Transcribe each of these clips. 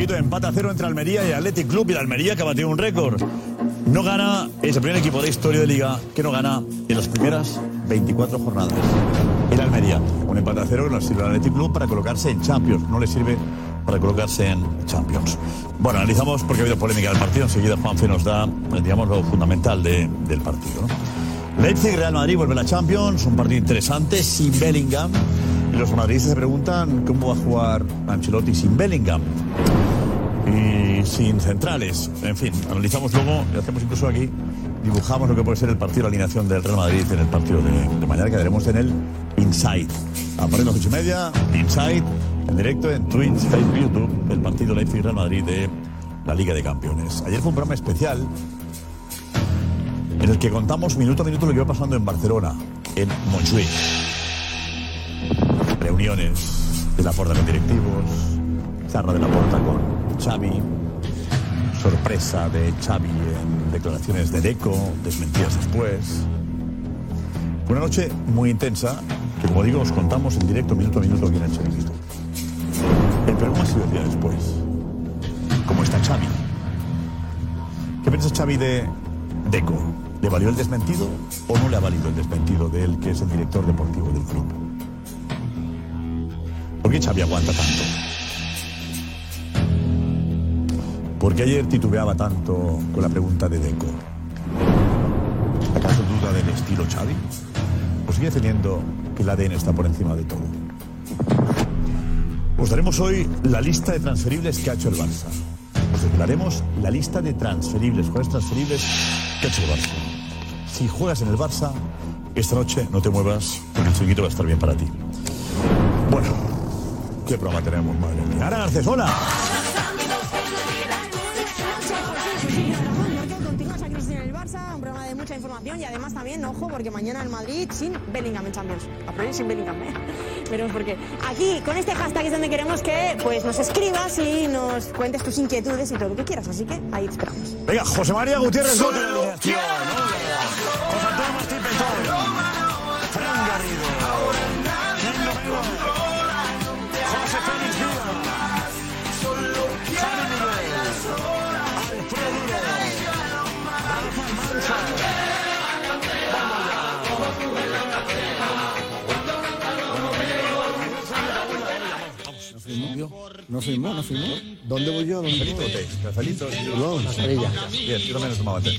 Chiringuito. Empate a cero entre Almería y Athletic Club y la Almería que ha batido un récord. No gana, es el primer equipo de historia de liga que no gana en las primeras 24 jornadas. El Almería, un empate a cero que nos sirve al Athletic Club para colocarse en Champions. No le sirve para colocarse en Champions. Bueno, analizamos porque ha habido polémica del partido. Enseguida Juanfe nos da, digamos, lo fundamental de- del partido. ¿no? Leipzig, Real Madrid vuelve a la Champions. Un partido interesante, sin Bellingham. Los madridistas se preguntan cómo va a jugar Ancelotti sin Bellingham y sin centrales. En fin, analizamos luego y hacemos incluso aquí, dibujamos lo que puede ser el partido de alineación del Real Madrid en el partido de, mañana, que haremos en el Inside. A las ocho y media, Inside, en directo en Twitch, Facebook, YouTube, el partido Leipzig-Real Madrid de la Liga de Campeones. Ayer fue un programa especial en el que contamos minuto a minuto lo que iba pasando en Barcelona, en Montjuic. Reuniones de la puerta con directivos, charla de la puerta con Xavi, sorpresa de Xavi en declaraciones de Deco, desmentidas después. Una noche muy intensa que, como digo, os contamos en directo, minuto a minuto aquí en el Chiringuito. El programa ha sido día después. ¿Cómo está Xavi? ¿Qué piensa Xavi de Deco? ¿Le valió el desmentido o no le ha valido el desmentido de él, que es el director deportivo del club? ¿Por qué Xavi aguanta tanto? ¿Por qué ayer titubeaba tanto con la pregunta de Deco? ¿Acaso duda del estilo Xavi? ¿O sigue teniendo que el ADN está por encima de todo? Os daremos hoy la lista de transferibles que ha hecho el Barça. Os declararemos la lista de transferibles, jugadores transferibles que ha hecho el Barça. Si juegas en el Barça, esta noche no te muevas, porque el chiquito va a estar bien para ti. ¿Qué programa tenemos, madre mía? Ara Garcés, hola. Continúas aquí en el Barça, un programa de mucha información y además también, ojo, porque mañana el Madrid sin Bellingham en Champions. A priori sin Bellingham, ¿eh? Veremos por qué. Aquí, con este hashtag es donde queremos que pues, nos escribas y nos cuentes tus inquietudes y todo lo que quieras. Así que ahí te esperamos. Venga, José María Gutiérrez Gómez. No firmó, no firmó. ¿Dónde voy yo? ¿Dónde voy? Rafaelito. No. Bien, yo también os tomaba té.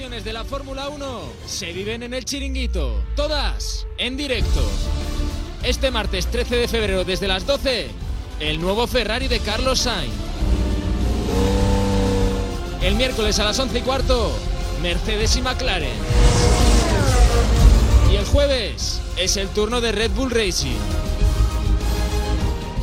De la Fórmula 1 se viven en el chiringuito. Todas en directo. Este martes 13 de febrero desde las 12, el nuevo Ferrari de Carlos Sainz. El miércoles a las 11 y cuarto, Mercedes y McLaren. Y el jueves es el turno de Red Bull Racing.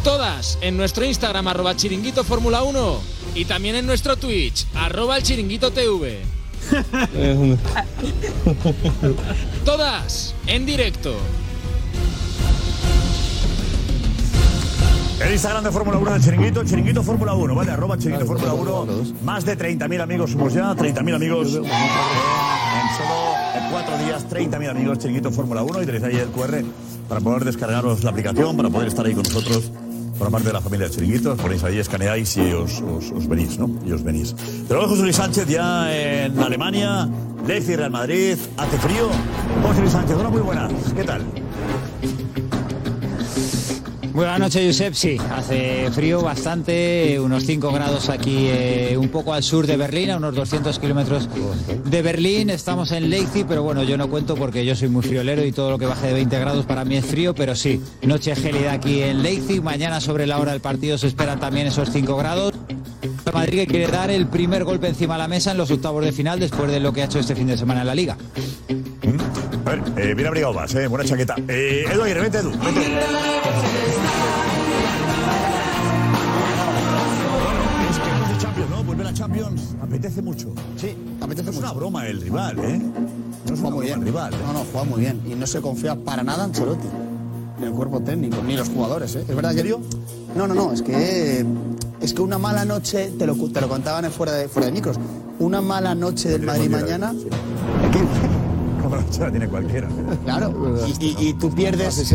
Todas en nuestro Instagram arroba chiringuito Fórmula 1 y también en nuestro Twitch arroba el chiringuito TV. Todas en directo. El Instagram de Fórmula 1 del Chiringuito, Chiringuito Fórmula 1, ¿vale? Arroba Chiringuito Fórmula 1. Más de 30.000 amigos somos ya, 30.000 amigos. En solo cuatro días, 30.000 amigos, Chiringuito Fórmula 1. Y tenéis ahí el QR para poder descargaros la aplicación, para poder estar ahí con nosotros. Por parte de la familia del Chiringuito, os ponéis ahí, escaneáis y os, os- venís, ¿no? Y os venís. José Luis Sánchez ya en Alemania, Leipzig, Real Madrid, hace frío. José Luis Sánchez, hola, muy buenas. ¿Qué tal? Buenas noches, Josep. Sí, hace frío bastante, unos 5 grados aquí, eh, un poco al sur de Berlín, a unos 200 kilómetros de Berlín. Estamos en Leipzig, pero bueno, yo no cuento porque yo soy muy friolero y todo lo que baje de 20 grados para mí es frío, pero sí, noche gélida aquí en Leipzig. Mañana sobre la hora del partido se esperan también esos 5 grados. Madrid que quiere dar el primer golpe encima de la mesa en los octavos de final después de lo que ha hecho este fin de semana en la Liga. A ver, eh, bien abrigado vas, eh, buena chaqueta. Eh, Edu vente, Edu. Champions, apetece mucho. Sí, apetece Es mucho. una broma el rival, ¿eh? No es una Juega muy broma bien. el rival. ¿eh? No, no, juega muy bien. Y no se confía para nada en Ancelotti. Ni el cuerpo técnico, ni los jugadores, ¿eh? ¿Es verdad, Yerio? No, no, no. Es que, es que una mala noche, te lo, te lo contaban en fuera de, fuera de micros, una mala noche del Madrid mañana... Como la noche la tiene cualquiera. Claro, y, y- y tú pierdes,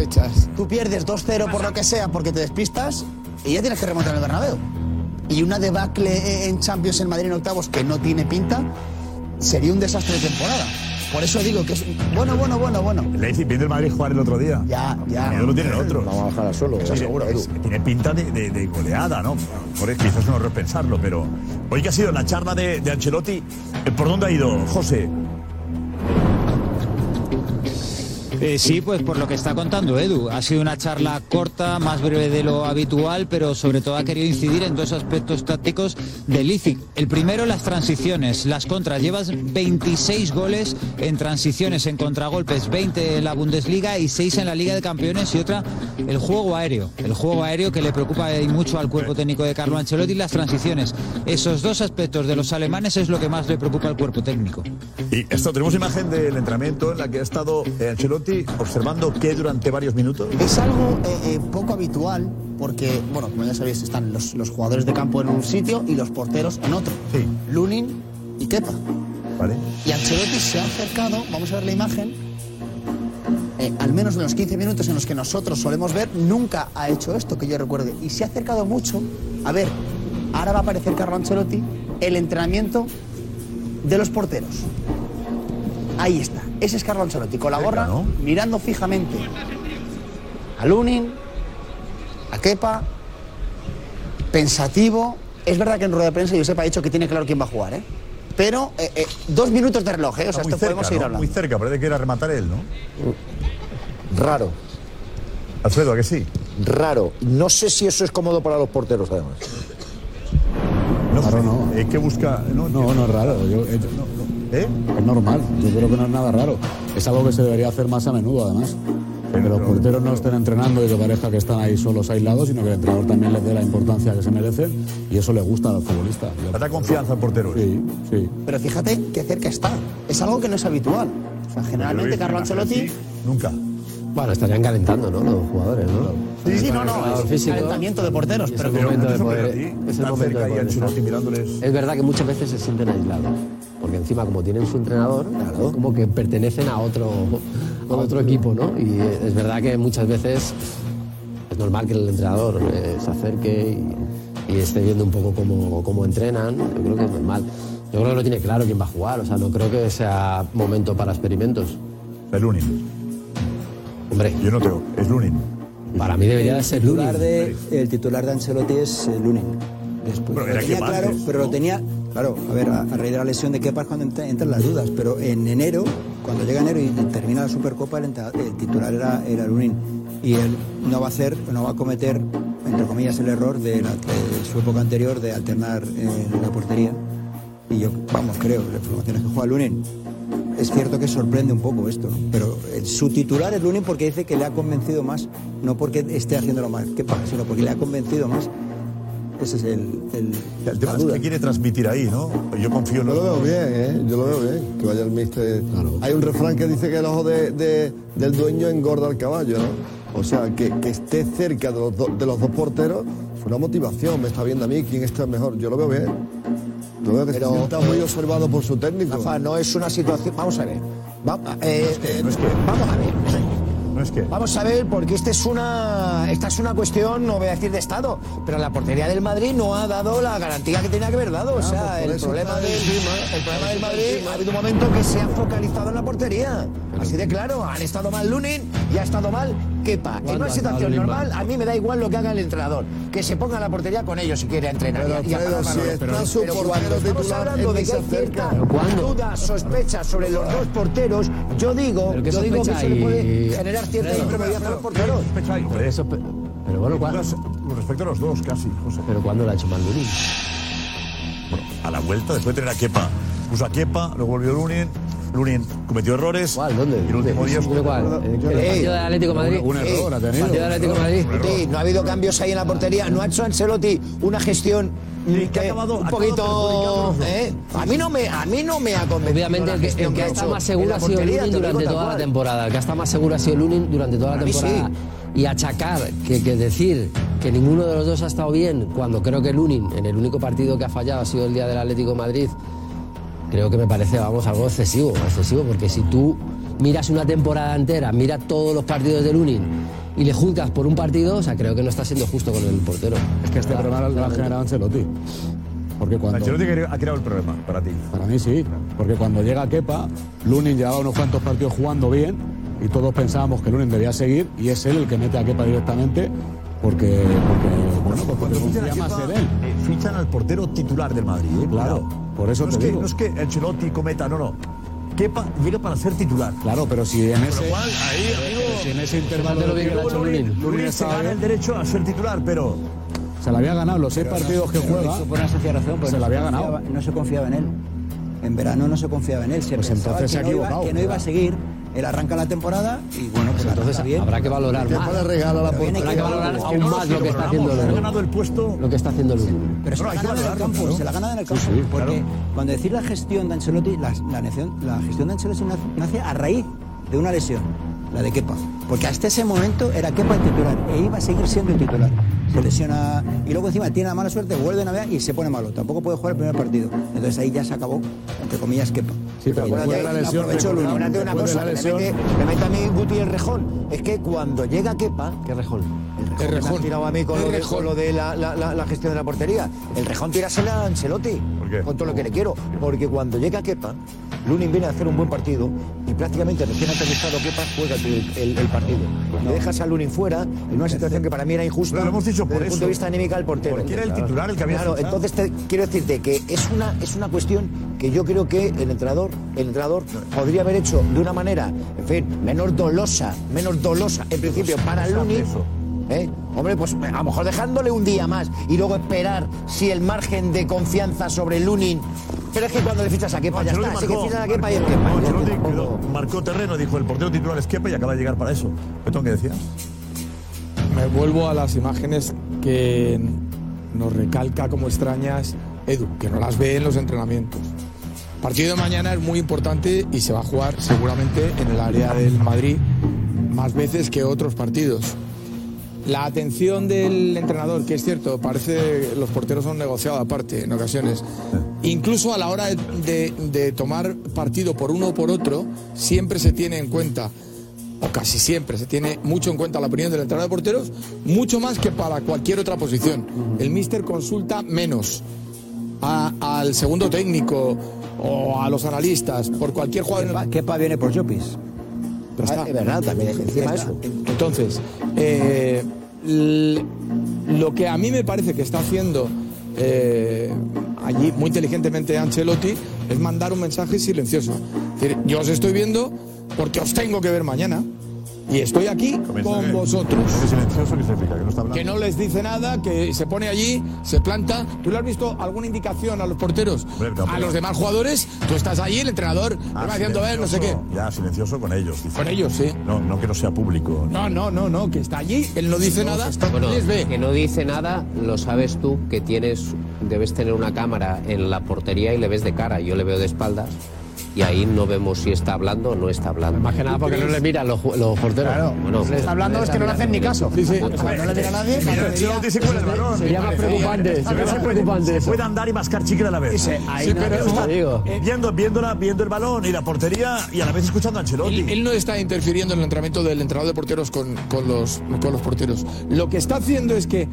tú pierdes 2-0 por lo que sea porque te despistas y ya tienes que remontar el Bernabéu. Y una debacle en Champions en Madrid en octavos que no tiene pinta sería un desastre de temporada. Por eso digo que es bueno, bueno, bueno, bueno. El Leipzig viene el Madrid jugar el otro día. Ya, ya. Miedo lo tienen otros. Vamos a bajar a suelo, Eso seguro. Tiene pinta de, de- de goleada, ¿no? Por eso quizás no repensarlo, pero hoy que ha sido la charla de, de Ancelotti, eh, ¿por dónde ha ido José? Eh, sí, pues por lo que está contando Edu. Ha sido una charla corta, más breve de lo habitual, pero sobre todo ha querido incidir en dos aspectos tácticos del Leipzig. El primero, las transiciones, las contras. Llevas 26 goles en transiciones, en contragolpes, 20 en la Bundesliga y 6 en la Liga de Campeones y otra, el juego aéreo. El juego aéreo que le preocupa mucho al cuerpo técnico de Carlo Ancelotti las transiciones. Esos dos aspectos de los alemanes es lo que más le preocupa al cuerpo técnico. Y esto, tenemos imagen del entrenamiento en la que ha estado eh, Ancelotti observando que durante varios minutos. Es algo eh, eh, poco habitual porque, bueno, como ya sabéis, están los, los jugadores de campo en un sitio y los porteros en otro. Sí. Lunin y Kepa. ¿Vale? Y Ancelotti se ha acercado, vamos a ver la imagen, eh, al menos en los 15 minutos en los que nosotros solemos ver, nunca ha hecho esto que yo recuerde. Y se ha acercado mucho. A ver, ahora va a aparecer Carlo Ancelotti, el entrenamiento de los porteros. Ahí está. Ese es Carlo Ancelotti, con la gorra, ¿no? mirando fijamente a Lunin, a Kepa, pensativo. Es verdad que en rueda de prensa Josep ha dicho que tiene claro quién va a jugar, ¿eh? Pero eh, eh, dos minutos de reloj, ¿eh? O sea, esto podemos cerca, seguir ¿no? hablando. Muy cerca, parece que era rematar él, ¿no? Raro, Alfredo, ¿a que sí? raro. No sé si eso es cómodo para los porteros, además. No sé. no. Eh, ¿Qué busca? No, No, no es raro. Yo- eh, ¿Eh? es normal. Yo creo que no es nada raro. Es algo que se debería hacer más a menudo, además. Que los porteros no estén entrenando y que parezca que están ahí solos aislados, sino que el entrenador también les dé la importancia que se merecen y eso le gusta a los futbolistas. Da confianza al portero. Sí, sí. Pero fíjate qué cerca está. Es algo que no es habitual. O sea, generalmente Carlo Ancelotti. Nunca. Bueno, estarían calentando, ¿no? Los jugadores, ¿no? Sí, no, no. Es físico. calentamiento de porteros. Y es el momento de poder. Es el momento de poder. Es verdad que muchas veces se sienten aislados. Porque encima, como tienen su entrenador, como que pertenecen a otro, a otro equipo, ¿no? Y es verdad que muchas veces es normal que el entrenador eh, se acerque y, y esté viendo un poco cómo, cómo entrenan. Yo creo que es normal. Yo creo que no tiene claro quién va a jugar. O sea, no creo que sea momento para experimentos. El Lunin. Hombre, Yo no tengo. Es Lunin. para mí debería de el ser titular Lunin. de el titular de Ancelotti es eh, Lunin. Después, Pero lo tenía que claro, pero lo tenía Claro, a ver, a, raíz de la lesión de Kepa es cuando entra- entran las dudas, pero en enero, cuando llega enero y termina la Supercopa, el, titular era, era Lunin. Y él no va a hacer, no va a cometer, entre comillas, el error de, su época anterior de alternar en la portería. Y yo, vamos, creo, la información es que juega Lunin. Es cierto que sorprende un poco esto, pero el- su titular es Lunin porque dice que le ha convencido más, no porque esté haciéndolo mal, Kepa, sino porque le ha convencido más. Ese es el, el, El tema es que quiere transmitir ahí, ¿no? Yo confío en Yo lo veo bien, ¿eh? Yo lo veo bien, que vaya el mister. Hay un refrán que dice que el ojo de, de- del dueño engorda al caballo, ¿no? O sea, que, que esté cerca de los, do- de los dos porteros fue una motivación. Me está viendo a mí quién está mejor. Yo lo veo bien. Lo veo que Pero, sienta muy observado por su técnico. Rafa, no es una situación. Vamos a ver. Va- eh, eh, Vamos a ver. No es que. Vamos a ver, porque esta es una esta es una cuestión, no voy a decir de Estado, pero la portería del Madrid no ha dado la garantía que tenía que haber dado. O sea, pues el problema, del, el problema Madrid ha habido un momento que se ha focalizado en la portería. Así de claro, han estado mal Lunin y ha estado mal Kepa. En ¿Cuándo una situación normal, a mí me da igual lo que haga el entrenador. Que se ponga la portería con ellos si quiere entrenar. Pero, y- apagar si está Pero- su pero portero cuando estamos hablando de que se hay cierta duda, sospecha sobre los dos porteros, yo digo, ¿Pero qué yo digo que eso le puede generar cierta incomodidad a los porteros. Pero bueno, ¿cuándo, Con respecto a los dos, casi, José. pero ¿cuándo lo ha hecho Mandurín? Bueno, a la vuelta, después de tener a Kepa. Puso a Kepa, luego volvió Lunin. Lunin cometió errores. ¿Cuál? ¿Dónde? Y el último día ¿Dónde cuál? ¿El, el partido del Atlético de Madrid? Un error ha ¿El tenido. partido del Atlético de Madrid? Sí, no ha habido cambios ahí en la portería. No ha hecho Ancelotti una gestión Y que ha eh, acabado- un ha poquito. eh, A mí no me, a mí no me ha convencido. Obviamente el que, gestión el que ha hecho más en seguro ha sido Lunin durante toda la temporada. El que está más seguro ha sido Lunin durante toda la temporada. Y achacar, que, que decir que ninguno de los dos ha estado bien, cuando creo que Lunin, en el único partido que ha fallado ha sido el día del Atlético de Madrid, creo que me parece, vamos, algo excesivo, excesivo, porque si tú miras una temporada entera, miras todos los partidos de Lunin y le juzgas por un partido, o sea, creo que no está siendo justo con el portero. Es que este problema lo ha generado Ancelotti. Porque cuando... Ancelotti ha creado el problema para ti. Para mí sí, porque cuando llega Kepa, Lunin llevaba unos cuantos partidos jugando bien y todos pensábamos que Lunin debía seguir y es él el que mete a Kepa directamente porque, porque bueno, pues porque Cuando fichan a más Kepa, en él. eh, fichan al portero titular del Madrid. ¿eh? Claro. Por eso no te es que, digo. No es que Ancelotti cometa, no, no. Kepa llega para ser titular. Claro, pero si en ese, cual, ahí, amigo, si en ese intervalo lo de que lo Lunin. Lunin Lunin se gana el derecho a ser titular, pero se le había ganado los seis partidos que juega. Por una sencilla razón, porque Se no la había confiaba- ganado. No se confiaba en él. En verano no se confiaba en él. Se Pues entonces se que ha no iba- equivocado, que no iba a ¿verdad? seguir. Él arranca la temporada y bueno, pues la Entonces bien. habrá que valorar ¿Qué más. Habrá que valorar aún no más lo que está haciendo Se ha Lunin. ganado el puesto. Lo que está haciendo Lunin. Pero se No, la gana en el campo, se la gana en el campo. sí, porque claro. cuando decir la gestión de Ancelotti, la, la, gestión- la gestión de Ancelotti nace, a raíz de una lesión, la de Kepa. Porque hasta ese momento era Kepa el titular e iba a seguir siendo el titular. Se lesiona y luego encima tiene la mala suerte, vuelve a navegar y se pone malo. Tampoco puede jugar el primer partido. Entonces ahí ya se acabó, entre comillas, Kepa. Sí, pero después de la lesión. Acuérdate una cosa, me mete, me mete a mí Guti el rejón. Es que cuando llega Kepa, ¿Qué rejón? el rejón, me has tirado a mí con lo de, con lo de la, la- la- la gestión de la portería. El rejón tírasela a Ancelotti. ¿Por qué? Con todo lo que le quiero. Porque cuando llega Kepa, Lunin viene a hacer un buen partido y prácticamente recién aterrizado Kepa juega el, el- el partido. Le dejas a Lunin fuera en una situación que para mí era injusta. Lo hemos dicho desde por el eso. punto de vista anímica del portero. Porque era el titular el que había Claro, fichado. entonces te- quiero decirte que es una, es una cuestión que yo creo que el entrenador, el entrenador podría haber hecho de una manera, en fin, menos dolosa, menos dolosa, en principio, para Lunin. eso. ¿eh? Hombre, pues a lo mejor dejándole un día más y luego esperar si el margen de confianza sobre Lunin. Pero es que cuando le fichas a Kepa ya Ancelotti está. Así que marcó- fichas a Kepa y es marcó- Kepa. no, quedó- marcó terreno, dijo el portero titular es Kepa y acaba de llegar para eso. ¿qué decías? Me vuelvo a las imágenes que nos recalca como extrañas Edu, que no las ve en los entrenamientos. Partido de mañana es muy importante y se va a jugar seguramente en el área del Madrid más veces que otros partidos. La atención del entrenador, que es cierto, parece los porteros son negociados aparte en ocasiones. Incluso a la hora de, tomar partido por uno o por otro, siempre se tiene en cuenta, o casi siempre se tiene mucho en cuenta la opinión del entrenador de porteros, mucho más que para cualquier otra posición. El míster consulta menos al segundo técnico o a los analistas por cualquier jugador. Kepa, viene por Jopis. Ya está. Ah, Es verdad, también encima eso. Entonces, eh, lo que a mí me parece que está haciendo eh, allí muy inteligentemente Ancelotti es mandar un mensaje silencioso. Es decir, yo os estoy viendo porque os tengo que ver mañana. Y estoy aquí con vosotros. ¿Es silencioso que significa? Que no está. Que no les dice nada, que se pone allí, se planta. ¿Tú le has visto alguna indicación a los porteros? no, a los demás jugadores, tú estás allí, el entrenador Ah, va haciendo ver no sé qué. Ya, silencioso con ellos. dice. Con ellos, sí. No, no que no sea público. No, no, no, no, que está allí, él no dice nada, Bueno, les ve. que no dice nada, lo sabes tú, que tienes, debes tener una cámara en la portería y le ves de cara. Yo le veo de espaldas y ahí no vemos si está hablando o no está hablando. Más que nada porque no le miran los, los porteros. Claro, Bueno, si le está hablando es que no le hacen ni caso. Sí, sí. No le mira a nadie, sería- se más preocupante, preocupante eso. Puede andar y mascar chicle a la vez. Ahí digo. eh, viendo, viéndola, viendo el balón y la portería y a la vez escuchando a Ancelotti. Él, él no está interfiriendo en el entrenamiento del entrenador de porteros con, con los, con los porteros. Lo que está haciendo es que,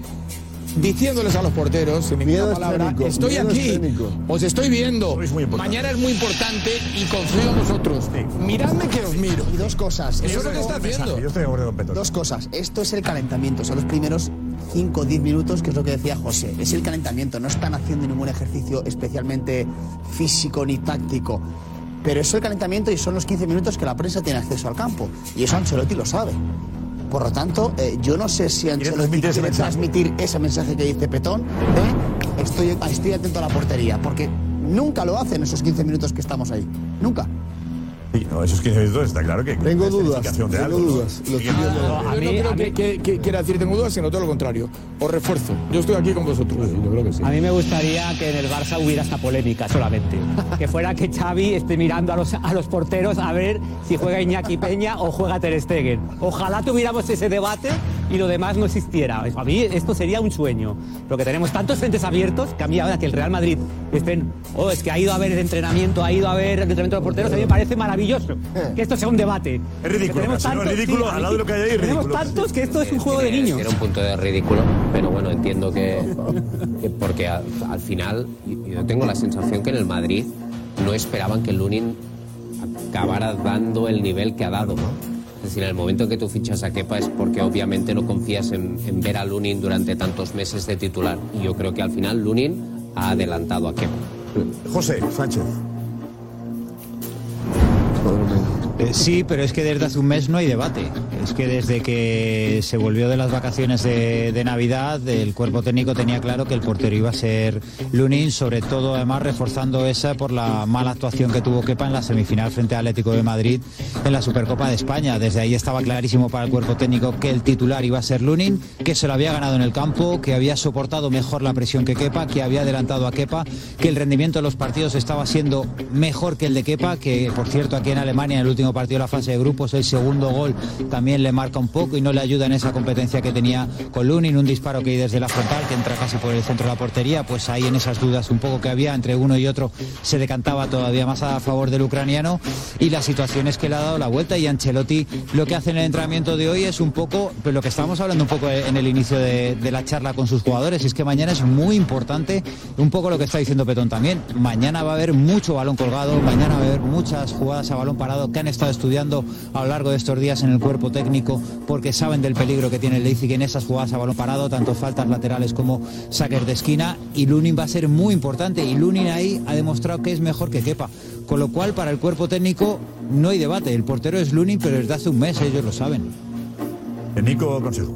diciéndoles a los porteros, ninguna Miedo palabra, escénico, estoy miedo aquí, escénico. os estoy viendo, mañana es muy importante y confío en vosotros. Miradme que os miro. Y dos cosas. Eso es lo que está haciendo. Yo estoy de con. Dos cosas. Esto es el calentamiento. Son los primeros 5 o 10 minutos, que es lo que decía José. Es el calentamiento. No están haciendo ningún ejercicio especialmente físico ni táctico. Pero es el calentamiento y son los 15 minutos que la prensa tiene acceso al campo. Y eso Ancelotti lo sabe. Por lo tanto, eh, yo no sé si Ancelotti transmitir ese quiere mensaje. transmitir ese mensaje que dice Petón. de, estoy, estoy atento a la portería. Porque nunca lo hace en esos 15 minutos que estamos ahí. Nunca. Sí, no, esos 15 minutos está claro que Tengo es dudas, tengo algo, ¿no? dudas. Lo Y que- estoy viendo. Yo a no mí- creo a que, mí- que- que quiera decir tengo dudas, sino todo lo contrario. Os refuerzo. Yo estoy aquí con vosotros. Yo creo que sí. A mí me gustaría que en el Barça hubiera esta polémica solamente. Que fuera que Xavi esté mirando a los, a los porteros a ver si juega Iñaki Peña o juega Ter Stegen. Ojalá tuviéramos ese debate y lo demás no existiera. A mí esto sería un sueño. Porque tenemos tantos frentes abiertos que a mí ahora que el Real Madrid estén, oh, es que ha ido a ver el entrenamiento, ha ido a ver el entrenamiento de los porteros, a mí me parece maravilloso que esto sea un debate. Es ridículo, Que tenemos ¿no? Es tantos- ridículo, sí, al lado de lo que hay ahí, Tenemos ridículo. tantos que esto es un juego de niños. Tiene un punto de ridículo, pero bueno, entiendo que, que porque al, al final yo tengo la sensación que en el Madrid no esperaban que Lunin acabara dando el nivel que ha dado, ¿no? Es decir, en el momento en que tú fichas a Kepa es porque obviamente no confías en, en ver a Lunin durante tantos meses de titular. Y yo creo que al final Lunin ha adelantado a Kepa. José Sánchez. Eh, Sí, pero es que desde hace un mes no hay debate. Es que desde que se volvió de las vacaciones de, Navidad, el cuerpo técnico tenía claro que el portero iba a ser Lunin, sobre todo además reforzando esa por la mala actuación que tuvo Kepa en la semifinal frente al Atlético de Madrid en la Supercopa de España. Desde ahí estaba clarísimo para el cuerpo técnico que el titular iba a ser Lunin, que se lo había ganado en el campo, que había soportado mejor la presión que Kepa, que había adelantado a Kepa, que el rendimiento de los partidos estaba siendo mejor que el de Kepa, que por cierto aquí en Alemania en el último partido de la fase de grupos el segundo gol también le marca un poco y no le ayuda en esa competencia que tenía con Lunin, un disparo que desde la frontal que entra casi por el centro de la portería, pues ahí en esas dudas un poco que había entre uno y otro se decantaba todavía más a favor del ucraniano y la situación es que le ha dado la vuelta y Ancelotti lo que hace en el entrenamiento de hoy es un poco pues lo que estábamos hablando un poco en el inicio de, de la charla con sus jugadores, es que mañana es muy importante, un poco lo que está diciendo Petón también, mañana va a haber mucho balón colgado, mañana va a haber muchas jugadas a balón parado que han estado estudiando a lo largo de estos días en el cuerpo técnico porque saben del peligro que tiene el Leipzig en esas jugadas a balón parado, tanto faltas laterales como saques de esquina y Lunin va a ser muy importante y Lunin ahí ha demostrado que es mejor que Kepa, con lo cual para el cuerpo técnico no hay debate, el portero es Lunin pero desde hace un mes ellos lo saben. El Nico Consejo.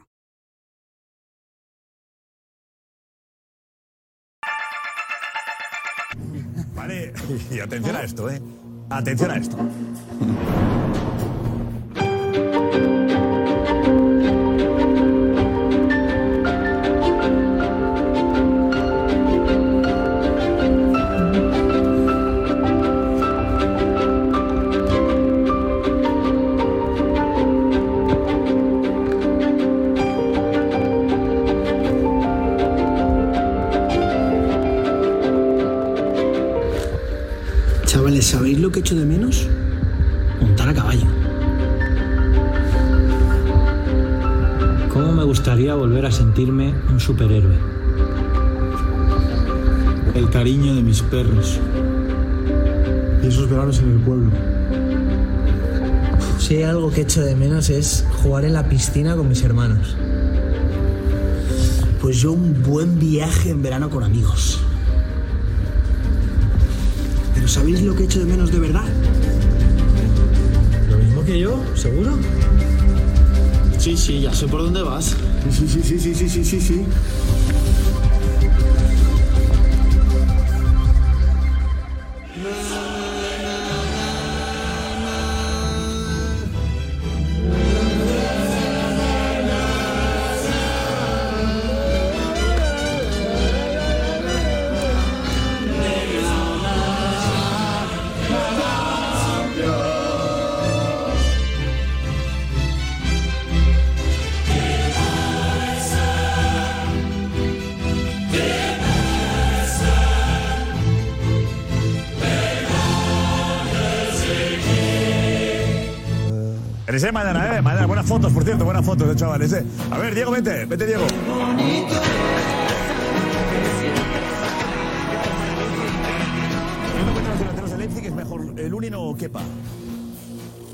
y atención a esto, ¿eh? Atención a esto. ¿Sabéis lo que echo de menos? Montar a caballo. ¿Cómo me gustaría volver a sentirme un superhéroe? El cariño de mis perros. Y esos veranos en el pueblo. Si hay algo que echo de menos es jugar en la piscina con mis hermanos. Pues yo un buen viaje en verano con amigos. Pero ¿sabéis lo que echo de menos de verdad? ¿Lo mismo que yo? ¿Seguro? Sí, sí, ya sé por dónde vas. Sí, sí, sí, sí, sí, sí, sí, sí. Por cierto, buenas fotos de chavales, ¿eh? A ver, Diego, vete, vete, Diego. ¿Los Leipzig es mejor el Lunin o Kepa?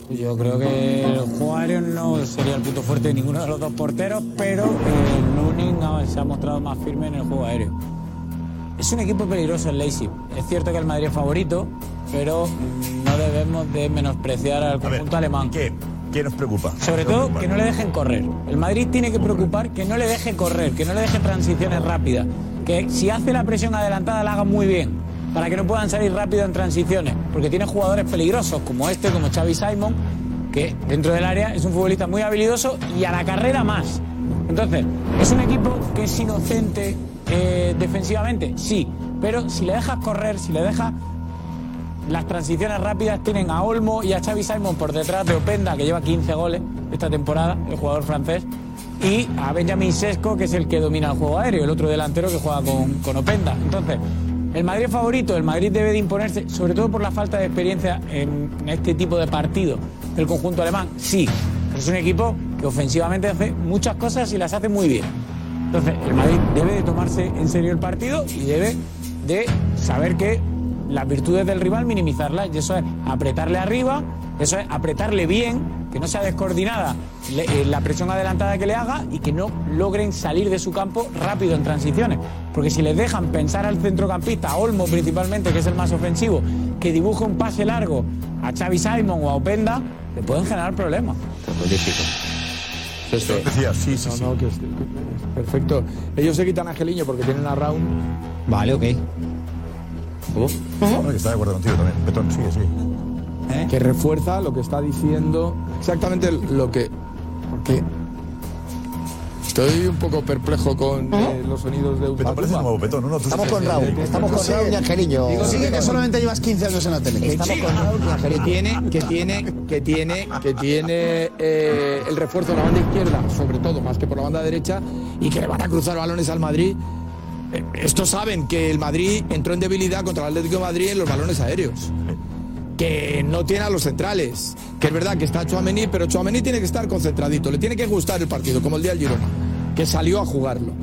Yo creo que el aéreo no sería el punto fuerte de ninguno de los dos porteros, pero el Lunin no, se ha mostrado más firme en el juego aéreo. Es un equipo peligroso el Leipzig. Es cierto que el Madrid es favorito, pero no debemos de menospreciar al conjunto alemán. ¿Qué? ¿Qué nos preocupa? Sobre ¿Qué nos todo que no le dejen correr. El Madrid tiene que preocupar que no le deje correr, que no le deje transiciones rápidas. Que si hace la presión adelantada la haga muy bien, para que no puedan salir rápido en transiciones. Porque tiene jugadores peligrosos como este, como Xavi Simon, que dentro del área es un futbolista muy habilidoso y a la carrera más. Entonces, ¿es un equipo que es inocente eh, defensivamente? Sí, pero si le dejas correr, si le dejas las transiciones rápidas tienen a Olmo y a Xavi Simon por detrás de Openda, que lleva 15 goles esta temporada, el jugador francés, y a Benjamin Sesco, que es el que domina el juego aéreo, el otro delantero que juega con, con Openda. Entonces, el Madrid favorito, el Madrid debe de imponerse, sobre todo por la falta de experiencia en este tipo de partido del conjunto alemán. Sí, es un equipo que ofensivamente hace muchas cosas y las hace muy bien. Entonces, el Madrid debe de tomarse en serio el partido y debe de saber que las virtudes del rival minimizarlas. Y eso es apretarle arriba, eso es apretarle bien, que no sea descoordinada le- eh, la presión adelantada que le haga y que no logren salir de su campo rápido en transiciones. Porque si les dejan pensar al centrocampista, a Olmo principalmente, que es el más ofensivo, que dibuje un pase largo a Xavi Simon o a Openda, le pueden generar problemas. Eso decía, sí, sí, No, sí. no, que es- que es perfecto. Ellos se quitan a Angeliño porque tienen a Raúl. Vale, ok. ¿Cómo? No, que está de acuerdo contigo también. Betón, sigue, sigue. que refuerza lo que está diciendo exactamente lo que porque estoy un poco perplejo con eh, los sonidos de Betón, parece un nuevo Betón, ¿no? no tú Estamos con Raúl, estamos con Raúl y Angeliño. Digo, sigue que solamente llevas 15 años en la tele. Estamos con Raúl y Angeliño. Tiene, que tiene, que tiene, que tiene eh, el refuerzo de la banda izquierda, sobre todo, más que por la banda derecha, y que le van a cruzar balones al Madrid. Estos saben que el Madrid entró en debilidad contra el Atlético de Madrid en los balones aéreos. Que no tiene a los centrales. Que es verdad que está Chouameni, pero Chouameni tiene que estar concentradito. Le tiene que gustar el partido, como el día del Girona, que salió a jugarlo.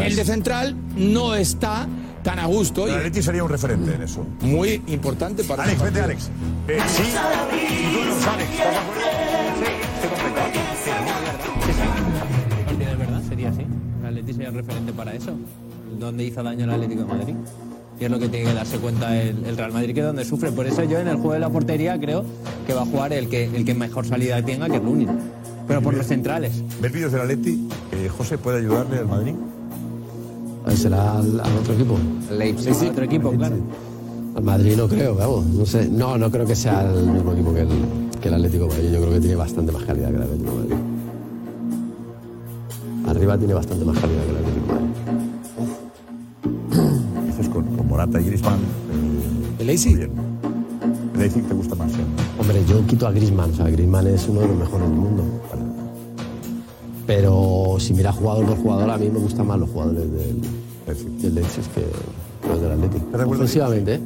El de central no está tan a gusto. Y Atleti sería un referente en eso. muy importante para Alex, vete. Alex. Eh, sí, Alex. ¿Estás de acuerdo? partido de verdad sería así. El Atleti sería el referente para eso. Donde hizo daño el Atlético de Madrid. Y es lo que tiene que darse cuenta el, el Real Madrid, que es donde sufre. Por eso yo en el juego de la portería creo que va a jugar el que, el que mejor salida tenga, que es Lunin. Pero por los centrales. ¿Ves vídeos del Atleti? Eh, José, ¿puede ayudarle al Madrid? ¿Será al, al otro equipo? Leipzig. Al otro equipo, claro. Al Madrid no creo, vamos. No sé. No, no creo que sea el mismo equipo que el, que el Atlético de Madrid. Yo creo que tiene bastante más calidad que el Atlético de Madrid. Arriba tiene bastante más calidad que el Atlético de Madrid. Morata y Griezmann. ¿El Leipzig? El Leipzig te gusta más, ¿eh? Hombre, yo quito a Griezmann. O sea, Griezmann es uno de los mejores del mundo. Pero si mira jugador por jugador, a mí me gustan más los jugadores del, del Leipzig que que los del Atlético. Ofensivamente, ¿eh?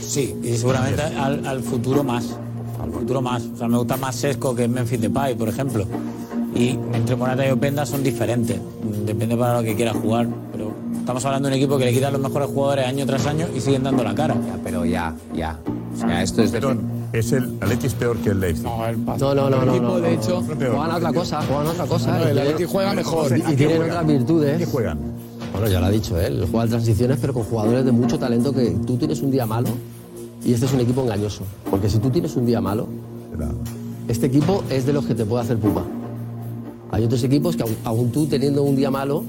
Sí, y seguramente al, al futuro más. Al futuro más. O sea, me gusta más Sesco que Memphis Depay, por ejemplo. Y entre Morata y Openda son diferentes. Depende para lo que quiera jugar. Pero estamos hablando de un equipo que le quita a los mejores jugadores año tras año y siguen dando la cara. pero ya, ya. O sea, esto es Es el Atleti es peor que el Leipzig. No, el No, no, no, no, equipo, no, de no. hecho, Juegan a otra cosa, juegan a otra cosa. No, el Atleti juega mejor. Y, tienen otras virtudes. ¿Qué juegan? Bueno, ya lo ha dicho él, juega en transiciones, pero con jugadores de mucho talento que tú tienes un día malo y este es un equipo engañoso. Porque si tú tienes un día malo, este equipo es de los que te puede hacer pupa. Hay otros equipos que aun, aun tú teniendo un día malo,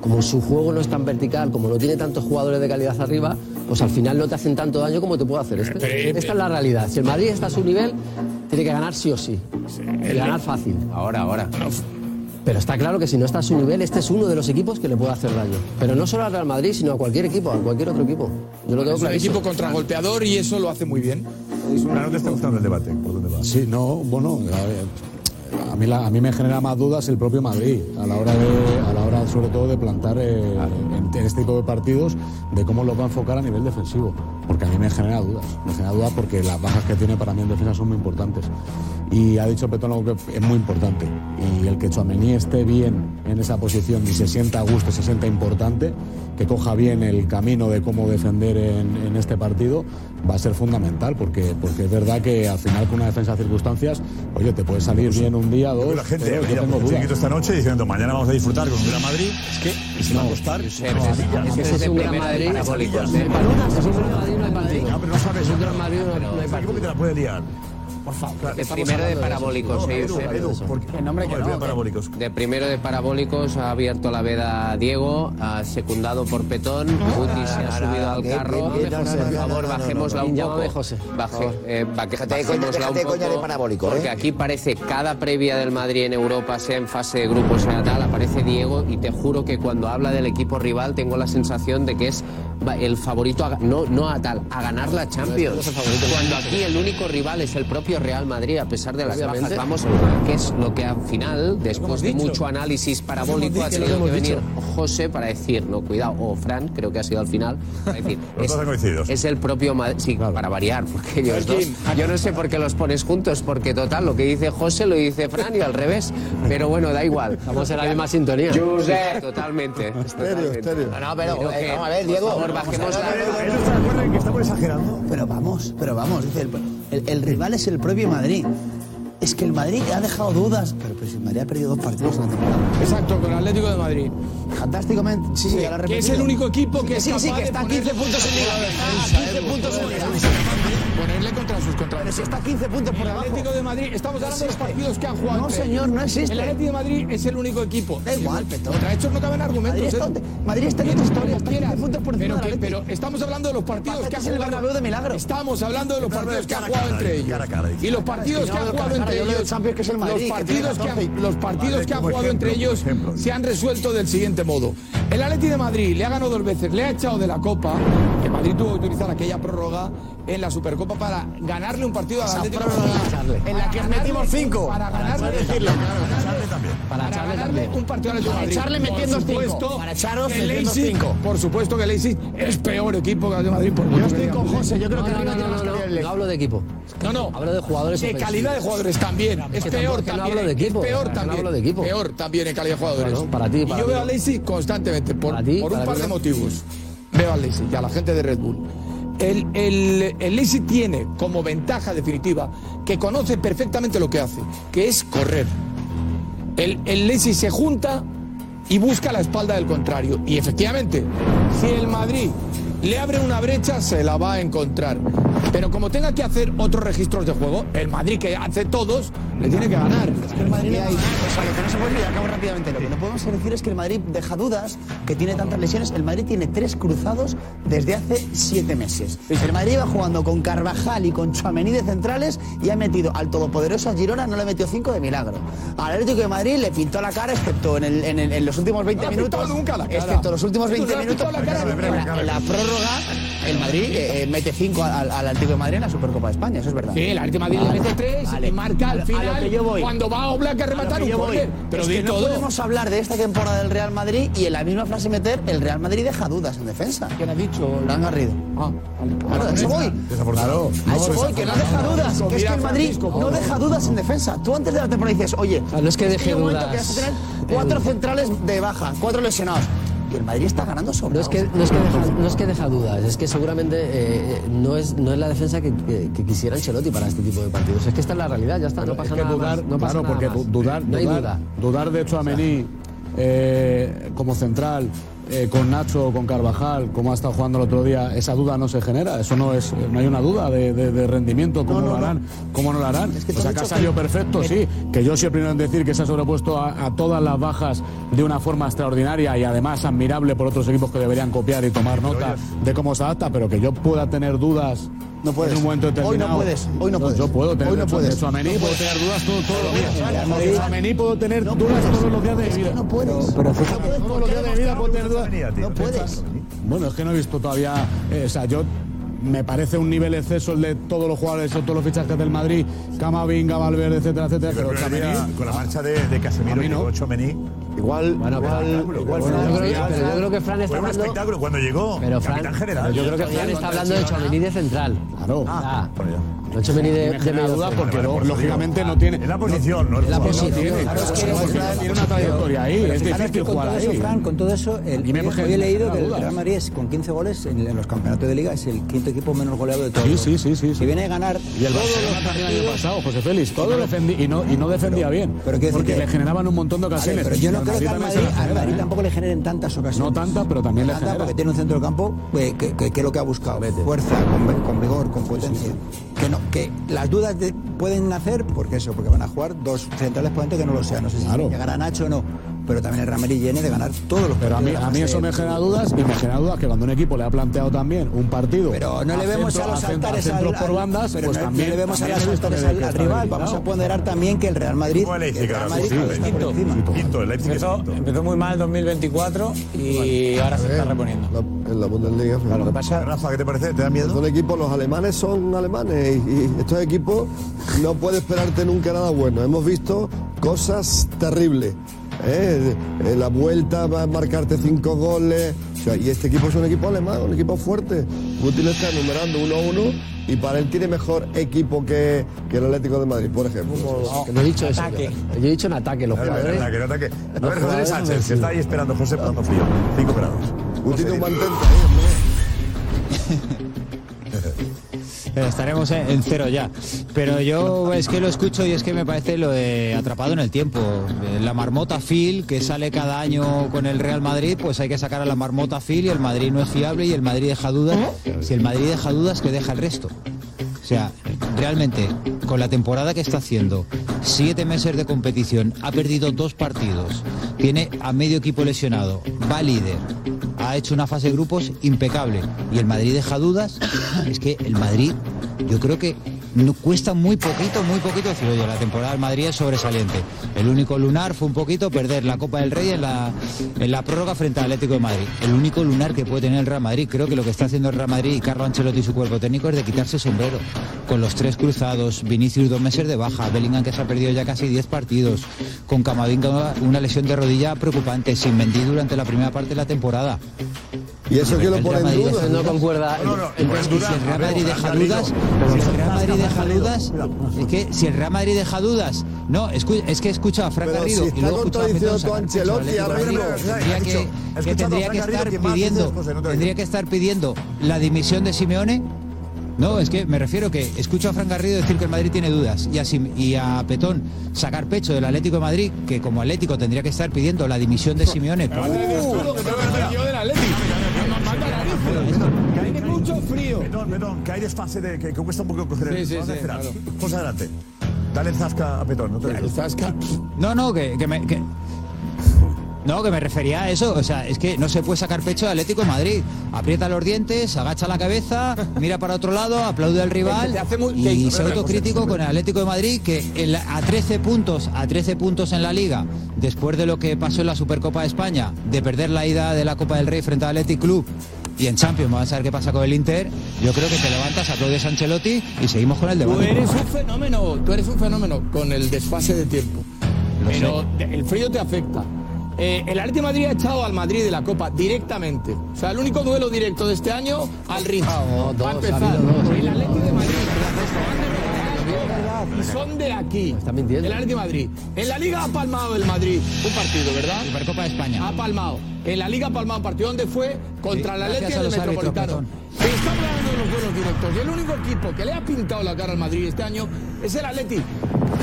como su juego no es tan vertical, como no tiene tantos jugadores de calidad arriba, pues al final no te hacen tanto daño como te puede hacer este. Esta es la realidad. Si el Madrid está a su nivel, tiene que ganar sí o sí. Y ganar fácil. Ahora, ahora. Pero está claro que si no está a su nivel, este es uno de los equipos que le puede hacer daño. Pero no solo al Real Madrid, sino a cualquier equipo, a cualquier otro equipo. Yo lo tengo Es un clarísimo. equipo contragolpeador y eso lo hace muy bien. Claro, ¿no te está gustando el debate? ¿Por dónde va? Sí, no, bueno, a, mí, a mí me genera más dudas el propio Madrid a la hora a la hora sobre todo de plantar eh, en, en este tipo de partidos de cómo lo va a enfocar a nivel defensivo, porque a mí me genera dudas, me genera dudas porque las bajas que tiene para mí en defensa son muy importantes. Y ha dicho Petón algo que es muy importante. Y el que Chouameni esté bien en esa posición y se sienta a gusto, se sienta importante, que coja bien el camino de cómo defender en, en este partido, va a ser fundamental, porque, porque es verdad que al final con una defensa de circunstancias, oye, te puede salir bien un día, dos, La gente pero yo tengo chiquito esta noche diciendo mañana vamos a disfrutar con un Gran Madrid. Es que se va a costar. Es que ese es un gran Madrid. Es un gran Madrid, no hay partido. No, pero no sabes. Es un gran Madrid, no hay- no hay ¿Sabes partido. cómo te la puede liar? Por favor. De primero de parabólicos, eh. En nombre que no. parabólicos. De primero de parabólicos ha abierto la veda Diego, ha secundado por Petón, Guti se ha subido al carro. Por favor, no, bajémosla un poco. José. Eh, bajémosla un poco, parabólico, ¿eh? Porque aquí parece cada previa del Madrid en Europa, sea en fase de grupos, sea tal, aparece Diego y te juro que cuando habla del equipo rival tengo la sensación de que es el favorito, a, no, no a tal, a ganar la Champions. Cuando aquí el único rival es el propio Real Madrid, a pesar de las Obviamente. bajas, vamos, que es lo que al final, después de mucho análisis parabólico, ha tenido que venir dicho. José para decir, no, cuidado, o Fran, creo que ha sido al final, para decir, coincidido. es el propio Madrid, sí, para variar, porque ellos dos, yo no sé por qué los pones juntos, porque total, lo que dice José lo dice Fran y al revés, pero bueno, da igual. Estamos en la misma sintonía. Totalmente. Estéreo, estéreo. No, no, pero, Creo eh, que, vamos a ver, Diego. Por favor, bajemos la... ¿Él está de acuerdo en que estamos exagerando? Pero vamos, pero vamos, dice el, el- el rival es el propio Madrid. Es que el Madrid ha dejado dudas, pero, si el Madrid ha perdido dos partidos en la temporada. Exacto, con el Atlético de Madrid. Fantásticamente, sí, sí, ya lo que es el único equipo que es sí, sí, capaz que de está a poner 15 puntos en liga. Está a defensa, 15 Edu. puntos en liga. Ponerle contra sus contrarios. Pero si está a 15 puntos por El. Atlético de Madrid, estamos hablando de los partidos que han jugado. No, entre señor, no existe. El Atlético de Madrid es el único equipo. Da igual, Petón. Contra hechos no caben argumentos. Madrid está, Edu. Madrid está en otra historia, está a 15 puntos por Pero, que- Atlético. estamos hablando de los partidos que han es el jugado. Bernabéu de milagro. Estamos hablando de los partidos que han jugado entre ellos. Y los partidos que han jugado entre ellos. Los partidos que han, los partidos que han jugado entre ellos se han resuelto del siguiente modo. El Atleti de Madrid le ha ganado dos veces, le ha echado de la Copa, Madrid tuvo que utilizar aquella prórroga en la Supercopa para ganarle un partido al Atlético de prórroga, Madrid. en la que Para metimos cinco. Para ganarle, Para para también. un partido al Atlético Madrid. echarle Por metiendo cinco. Para echaros que metiendo cinco. Por supuesto que Leipzig es peor equipo que el Atlético de Madrid. por Yo estoy con. José, yo creo que arriba tiene no, más calidad hablo de equipo. No, no. Hablo de jugadores De calidad de jugadores también. Es peor no también. hablo de equipo, peor también. Peor también en calidad de jugadores. Para ti, yo veo a Leipzig constantemente por, un par de motivos. Veo al Leipzig y a la gente de Red Bull. El, el, el tiene como ventaja definitiva que conoce perfectamente lo que hace, que es correr. El, el se junta y busca la espalda del contrario. Y efectivamente, si el Madrid le abre una brecha, se la va a encontrar. Pero como tenga que hacer otros registros de juego, el Madrid que hace todos, le tiene que ganar. El Madrid le ha- o sea, lo que no se puede, y acabo rápidamente, lo que no podemos decir es que el Madrid deja dudas, que tiene tantas lesiones. El Madrid tiene tres cruzados desde hace siete meses. El Madrid va jugando con Carvajal y con Chouameni de centrales y ha metido al todopoderoso Girona, no le metió cinco de milagro. Al Atlético de Madrid le pintó la cara, excepto en, el- en el- en los últimos 20 No ha minutos, nunca la cara. excepto los últimos Tú 20 no has minutos, aceptado la cara en nunca. la, en la prórroga, el Madrid eh, eh, mete 5 al, al Atlético de Madrid en la Supercopa de España, eso es verdad. Sí, el Atlético de Madrid le mete tres vale. y marca al A lo final que yo voy. cuando va a Oblak a A lo rematar que un yo voy. córner. Pero es que no todo. podemos hablar de esta temporada del Real Madrid y en la misma frase meter el Real Madrid deja dudas en defensa. ¿Quién ha dicho? Fran Garrido. Ah, Claro, a eso voy. Desafortunado. A eso voy, que no deja dudas. Que es que el Madrid no deja dudas en defensa. Tú antes de la temporada dices, oye, sea, no es que deje llega un momento dudas, que vas a tener cuatro centrales de baja, cuatro lesionados. Y el Madrid está ganando sobre. No es, que, no, es que deja, no es que deja dudas, es que seguramente eh, no, es, no es la defensa que, que- que quisiera Ancelotti para este tipo de partidos. Es que esta es la realidad, ya está, no pasa Es que nada dudar, más. No pasa claro, nada porque más. dudar, no hay dudar, duda. dudar de Chouameni eh, como central, eh, con Nacho o con Carvajal, como ha estado jugando el otro día, esa duda no se genera. Eso no es, no hay una duda de, de- de rendimiento, cómo lo harán, cómo no lo harán. que te o sea, que ha salido que- perfecto, sí. Que yo soy el primero en decir que se ha sobrepuesto a, a todas las bajas de una forma extraordinaria y además admirable por otros equipos que deberían copiar y tomar nota de cómo se adapta, pero que yo pueda tener dudas. No puedes. En un momento Hoy no puedes, hoy no puedes. Yo puedo tener Hoy no de- puedes. de puedo tener dudas todo- todos los días. De Tchouaméni puedo tener dudas todos los días de mi vida. No puedes. Pero Todos los días de mi vida puedo tener dudas. No puedes. Bueno, es que no he visto todavía. eh, o sea, yo. Me parece un nivel exceso el de todos los jugadores, todos los fichajes del Madrid, Camavinga, Valverde, etcétera, etcétera. Pero Pero con la marcha de, de Casemiro y no. Igual, Bueno, igual, pero- igual bueno, Fran- yo creo, pero yo creo que Fran está Fue un hablando. espectáculo cuando llegó. Pero Fran, general. pero yo creo que Fran está hablando de Chouameni de central. Claro. Ah, Bueno, ya. no de, de centro. porque Vale, por eso lógicamente no tiene. En la posición, no el En la posición. No tiene, Claro, es que- Fran- tiene una trayectoria ahí, es difícil jugar todo ahí. eso, Fran, con todo eso, Y hoy- he leído que el. Real Madrid es con 15 goles en, los campeonatos de liga es el quinto equipo menos goleado de todos. Sí, sí, sí. Que viene a ganar Y el Barcelona también el año pasado, José Félix, todo defendí, y, no, y no defendía bien. porque que- le generaban un montón de Vale, ocasiones. No al creo que al también Madrid, al ¿eh? tampoco le generen tantas ocasiones. No tantas, pero también le genera. porque tiene un centro del campo eh, que, que- que es lo que ha buscado. Fuerza, con, con vigor, con potencia. Que, no, que las dudas de- pueden nacer porque eso, porque van a jugar dos centrales potentes que no lo sean. No sé si Claro. llegará Nacho o no. Pero también el Real Madrid viene de ganar todos los Pero a mí, a eso me genera dudas y me genera dudas que cuando un equipo le ha planteado también un partido. Pero no le vemos a los altares al, por bandas, pero pues no, también le vemos a los altares al, rival. Vamos a ponderar también que el Real Madrid, el Real Madrid Empezó, muy mal en 2024 y ahora se está reponiendo. En la Bundesliga. Lo que pasa Rafa, ¿qué te parece? ¿Te da miedo? Son equipos, los alemanes son alemanes y, y estos equipos no puedes esperarte nunca nada bueno. Hemos visto cosas terribles. ¿Eh? Eh, La vuelta va a marcarte cinco goles. O sea, y este equipo es un equipo alemán, un equipo fuerte. Putin está enumerando uno a uno y para él tiene mejor equipo que, que el Atlético de Madrid, por ejemplo. Que no he dicho eso. Ataque. Yo he dicho en ataque, los No, no, jugadores. no, que no ataque. A ver, José Sánchez, que está ahí esperando José pasando frío. 5 grados. Putin un mantente ahí, hombre. Estaremos en cero ya. Pero yo es que lo escucho y es que me parece lo atrapado en el tiempo. La marmota Phil, que sale cada año con el Real Madrid, pues hay que sacar a la marmota Phil y el Madrid no es fiable y el Madrid deja dudas. Si el Madrid deja dudas, que deja el resto. O sea, realmente, con la temporada que está haciendo, siete meses de competición, ha perdido dos partidos, tiene a medio equipo lesionado, va líder, ha hecho una fase de grupos impecable. Y el Madrid deja dudas, es que el Madrid, yo creo que no cuesta muy poquito, muy poquito decir, oye, la temporada del Madrid es sobresaliente. El único lunar fue un poquito perder la Copa del Rey en la, en la prórroga frente al Atlético de Madrid. El único lunar que puede tener el Real Madrid. Creo que lo que está haciendo el Real Madrid y Carlo Ancelotti y su cuerpo técnico es de quitarse el sombrero. Con los tres cruzados, Vinicius dos meses de baja, Bellingham que se ha perdido ya casi 10 partidos, con Camavinga una, una lesión de rodilla preocupante, sin Mendy durante la primera parte de la temporada. Y eso que lo pone en duda. No concuerda. No, no, no, si el Real Madrid deja dudas, si el Real Madrid. Deja dudas, es que si el Real Madrid deja dudas, no, es que he escuchado a Frank Garrido si y luego he escuchado a tendría que, tendría que estar ¿quién más pidiendo, tendría que estar pidiendo la dimisión de Simeone. No, es que me refiero que escucho a Frank Garrido decir que el Madrid tiene dudas y a, Sim- y a Petón sacar pecho del Atlético de Madrid, que como Atlético tendría que estar pidiendo la dimisión de Simeone. Perdón, perdón, que hay desfase de que, que cuesta un poco coger el. Sí, sí, sí, claro. José, adelante. Dale el zasca a Petón, no te. El Zasca. No, no, que, que me... que- No, que me refería a eso. O sea, es que no se puede sacar pecho de Atlético de Madrid. Aprieta los dientes, agacha la cabeza, mira para otro lado, aplaude al rival hace muy- y te- se autocrítico con el Atlético de Madrid que en la- a 13 puntos, a 13 puntos en la Liga, después de lo que pasó en la Supercopa de España, de perder la ida de la Copa del Rey frente al Athletic Club y en Champions, vamos a ver qué pasa con el Inter. Yo creo que te levantas, aplaudes a Ancelotti y seguimos con el Tú debate. eres un fenómeno, tú eres un fenómeno con el desfase de tiempo. Pero el frío te afecta. Eh, el Atlético Madrid ha echado al Madrid de la Copa directamente. O sea, el único duelo directo de este año al ritmo. dos, Va a ha dos. El Madrid. Y son de aquí. Está mintiendo. El Atlético de Madrid. En la Liga ha palmado el Madrid un partido, ¿verdad? Supercopa de España. Ha palmado. En la Liga ha palmado un partido. ¿Dónde fue? Contra Sí, el Atlético a y el los árbitros, Metropolitano. Estamos hablando de los duelos directos. Y el único equipo que le ha pintado la cara al Madrid este año es el Atleti.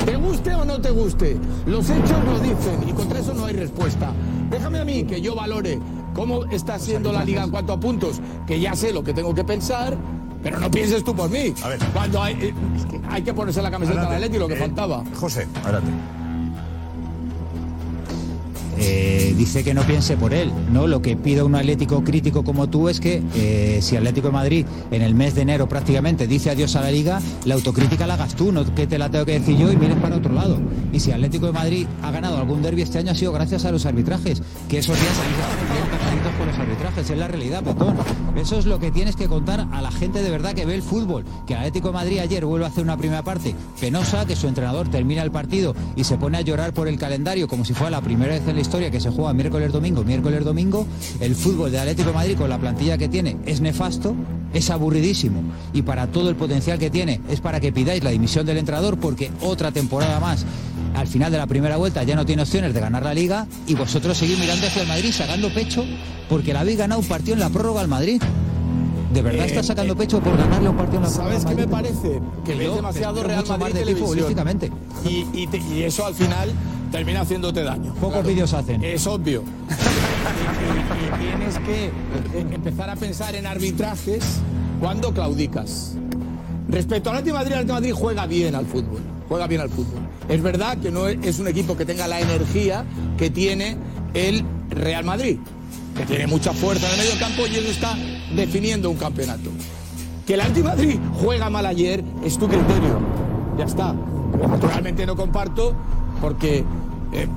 Te guste o no te guste, los hechos lo dicen y contra eso no hay respuesta. Déjame a mí que yo valore cómo está siendo la liga en cuanto a puntos, que ya sé lo que tengo que pensar, pero no pienses tú por mí. A ver. Cuando hay, eh, hay que ponerse la camiseta Adelante. Atleti, lo que Eh, faltaba. José, adelante. Eh, dice que no piense por él, ¿no? Lo que pide un Atlético crítico como tú es que eh, si Atlético de Madrid en el mes de enero prácticamente dice adiós a la Liga, la autocrítica la hagas tú, no que te la tengo que decir yo y mires para otro lado. Y si Atlético de Madrid ha ganado algún derbi este año ha sido gracias a los arbitrajes, que esos días tapaditos por los arbitrajes, es la realidad, Petón. Eso es lo que tienes que contar a la gente de verdad que ve el fútbol, que Atlético de Madrid ayer vuelve a hacer una primera parte penosa, que su entrenador termina el partido y se pone a llorar por el calendario como si fuera la primera vez en la historia que se juega miércoles domingo, miércoles domingo, el fútbol de Atlético de Madrid con la plantilla que tiene es nefasto, es aburridísimo y para todo el potencial que tiene es para que pidáis la dimisión del entrenador porque otra temporada más al final de la primera vuelta ya no tiene opciones de ganar la liga y vosotros seguís mirando hacia el Madrid sacando pecho porque le habéis ganado un partido en la prórroga al Madrid. ¿De verdad Eh, estás sacando pecho por ganarle un partido en la prórroga? ¿Sabes qué me parece? Que yo demasiado Real más Madrid de ti televisión. futbolísticamente. Y, y te- y eso al final termina haciéndote daño. Pocos vídeos hacen. Es obvio. y, y- y tienes que eh, empezar a pensar en arbitrajes cuando claudicas. Respecto al Atlético Madrid, el Atlético Madrid juega bien al fútbol. Juega bien al fútbol. Es verdad que no es un equipo que tenga la energía que tiene el Real Madrid, que tiene mucha fuerza en el medio campo y eso está definiendo un campeonato. Que el Atlético Madrid juega mal ayer es tu criterio. Ya está. Naturalmente no comparto porque eh,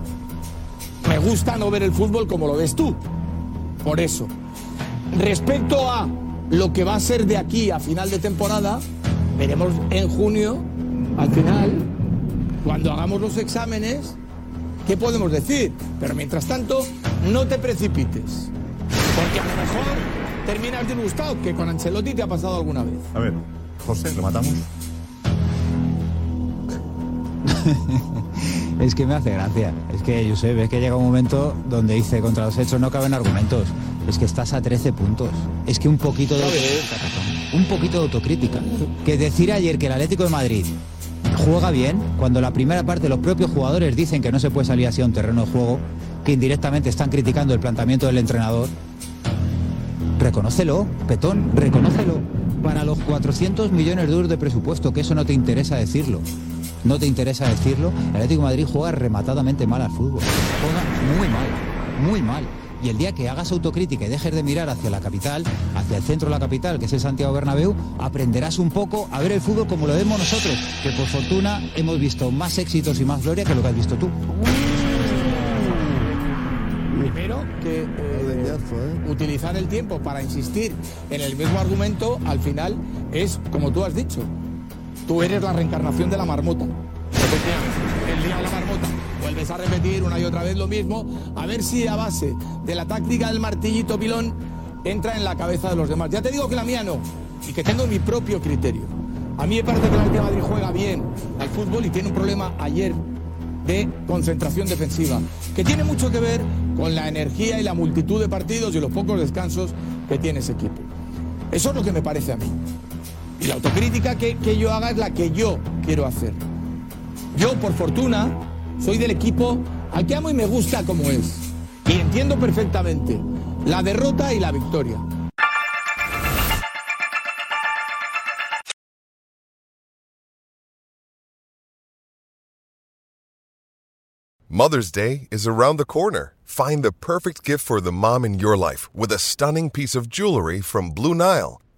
me gusta no ver el fútbol como lo ves tú. Por eso. Respecto a lo que va a ser de aquí a final de temporada, veremos en junio, al final, cuando hagamos los exámenes, qué podemos decir. Pero mientras tanto, no te precipites. Porque a lo mejor terminas disgustado, que con Ancelotti te ha pasado alguna vez. A ver, José, rematamos. Es que me hace gracia. Es que, yo sé, ves que llega un momento donde dice contra los hechos no caben argumentos. Es que estás a 13 puntos. Es que un poquito de un poquito de autocrítica. Que decir ayer que el Atlético de Madrid juega bien, cuando la primera parte los propios jugadores dicen que no se puede salir así a un terreno de juego, que indirectamente están criticando el planteamiento del entrenador, reconócelo, Petón, reconócelo. Para los 400 millones de euros de presupuesto, que eso no te interesa decirlo. No te interesa decirlo. El Atlético de Madrid juega rematadamente mal al fútbol. Juega muy mal, muy mal. Y el día que hagas autocrítica y dejes de mirar hacia la capital, hacia el centro de la capital, que es el Santiago Bernabéu, aprenderás un poco a ver el fútbol como lo vemos nosotros, que por fortuna hemos visto más éxitos y más gloria que lo que has visto tú. Primero que eh, utilizar el tiempo para insistir en el mismo argumento, al final es como tú has dicho. Tú eres la reencarnación de la marmota. El día de la marmota. Vuelves a repetir una y otra vez lo mismo, a ver si a base de la táctica del martillito pilón entra en la cabeza de los demás. Ya te digo que la mía no, y que tengo mi propio criterio. A mí me parece que el de Madrid juega bien al fútbol y tiene un problema ayer de concentración defensiva, que tiene mucho que ver con la energía y la multitud de partidos y los pocos descansos que tiene ese equipo. Eso es lo que me parece a mí. La autocrítica que, que yo haga es la que yo quiero hacer. Yo, por fortuna, soy del equipo al que amo y me gusta como es. Y entiendo perfectamente la derrota y la victoria. Mother's Day is around the corner. Find the perfect gift for the mom in your life with a stunning piece of jewelry from Blue Nile.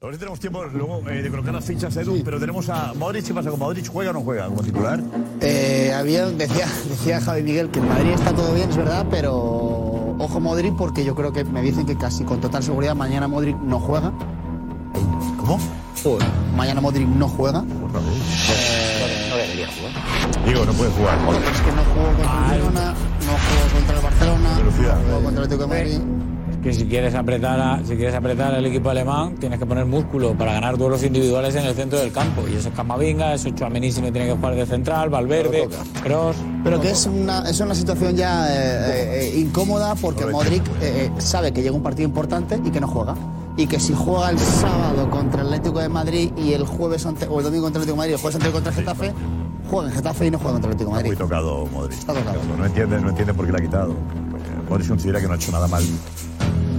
si tenemos tiempo luego eh, de colocar las fichas, Edu, pero tenemos a Modric. ¿Qué pasa con Modric? ¿Juega o no juega como titular? Eh, había, decía, decía Javi Miguel que en Madrid está todo bien, es verdad, pero ojo Modric porque yo creo que me dicen que casi con total seguridad mañana Modric no juega. ¿Cómo? Mañana Modric no juega. No debería jugar. Digo, no puede jugar. Es que no jugó contra el Girona, no jugó contra el Barcelona, no jugó contra el Atlético de Madrid. Que si quieres apretar a- si quieres apretar al equipo alemán, tienes que poner músculo para ganar duelos individuales en el centro del campo. Y eso es Camavinga, eso es Chouameni si no tiene que jugar de central, Valverde, Kroos. Pero que es una, es una situación ya eh, eh, eh, incómoda porque Modric eh, sabe que llega un partido importante y que no juega. Y que si juega el sábado contra el Atlético de Madrid y el jueves ante- o el domingo contra el Atlético de Madrid y el jueves ante- contra el Getafe, juega en Getafe y no juega contra el Atlético de Madrid. Muy tocado Modric. Está tocado. No entiende, no entiende por qué le ha quitado. Porque Modric considera que no ha hecho nada mal.